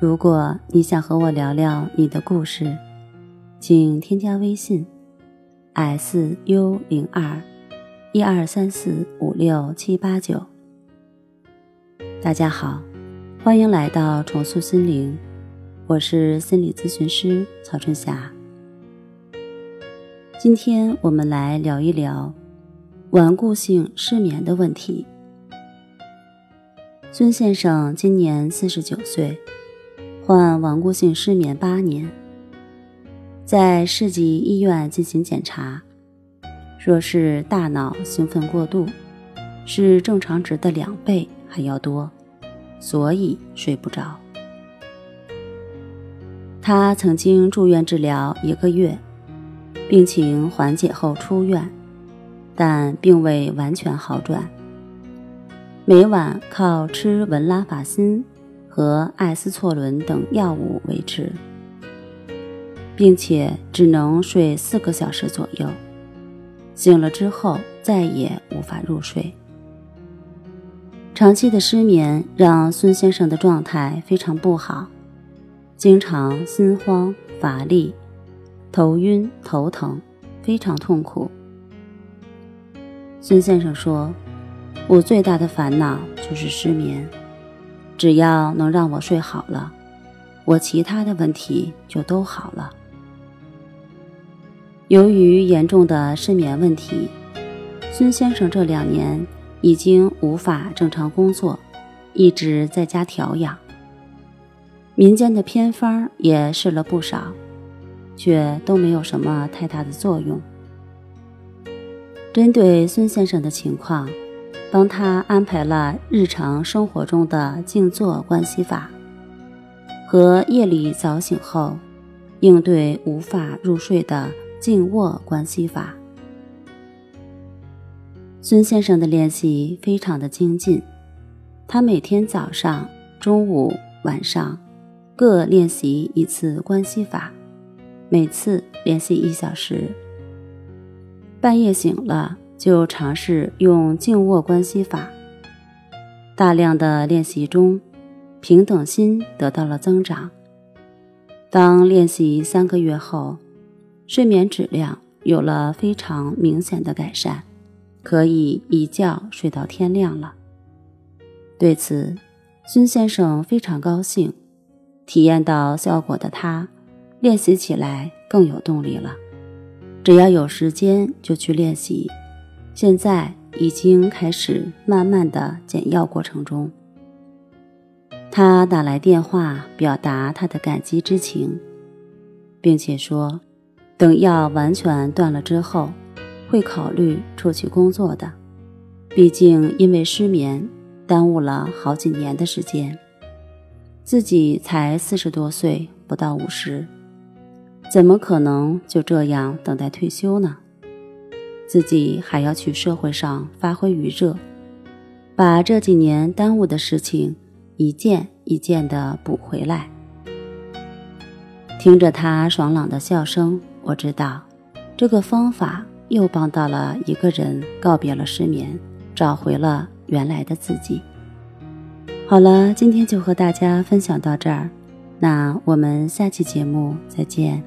如果你想和我聊聊你的故事，请添加微信：s u 零二一二三四五六七八九。大家好，欢迎来到重塑心灵，我是心理咨询师曹春霞。今天我们来聊一聊顽固性失眠的问题。孙先生今年四十九岁。患顽固性失眠八年，在市级医院进行检查，说是大脑兴奋过度，是正常值的两倍还要多，所以睡不着。他曾经住院治疗一个月，病情缓解后出院，但并未完全好转，每晚靠吃文拉法辛。和艾司唑仑等药物维持，并且只能睡四个小时左右，醒了之后再也无法入睡。长期的失眠让孙先生的状态非常不好，经常心慌、乏力、头晕、头疼，非常痛苦。孙先生说：“我最大的烦恼就是失眠。”只要能让我睡好了，我其他的问题就都好了。由于严重的失眠问题，孙先生这两年已经无法正常工作，一直在家调养。民间的偏方也试了不少，却都没有什么太大的作用。针对孙先生的情况。帮他安排了日常生活中的静坐观息法，和夜里早醒后应对无法入睡的静卧观息法。孙先生的练习非常的精进，他每天早上、中午、晚上各练习一次观息法，每次练习一小时。半夜醒了。就尝试用静卧观息法，大量的练习中，平等心得到了增长。当练习三个月后，睡眠质量有了非常明显的改善，可以一觉睡到天亮了。对此，孙先生非常高兴，体验到效果的他，练习起来更有动力了。只要有时间就去练习。现在已经开始慢慢的减药过程中。他打来电话表达他的感激之情，并且说，等药完全断了之后，会考虑出去工作的。毕竟因为失眠耽误了好几年的时间，自己才四十多岁，不到五十，怎么可能就这样等待退休呢？自己还要去社会上发挥余热，把这几年耽误的事情一件一件的补回来。听着他爽朗的笑声，我知道这个方法又帮到了一个人告别了失眠，找回了原来的自己。好了，今天就和大家分享到这儿，那我们下期节目再见。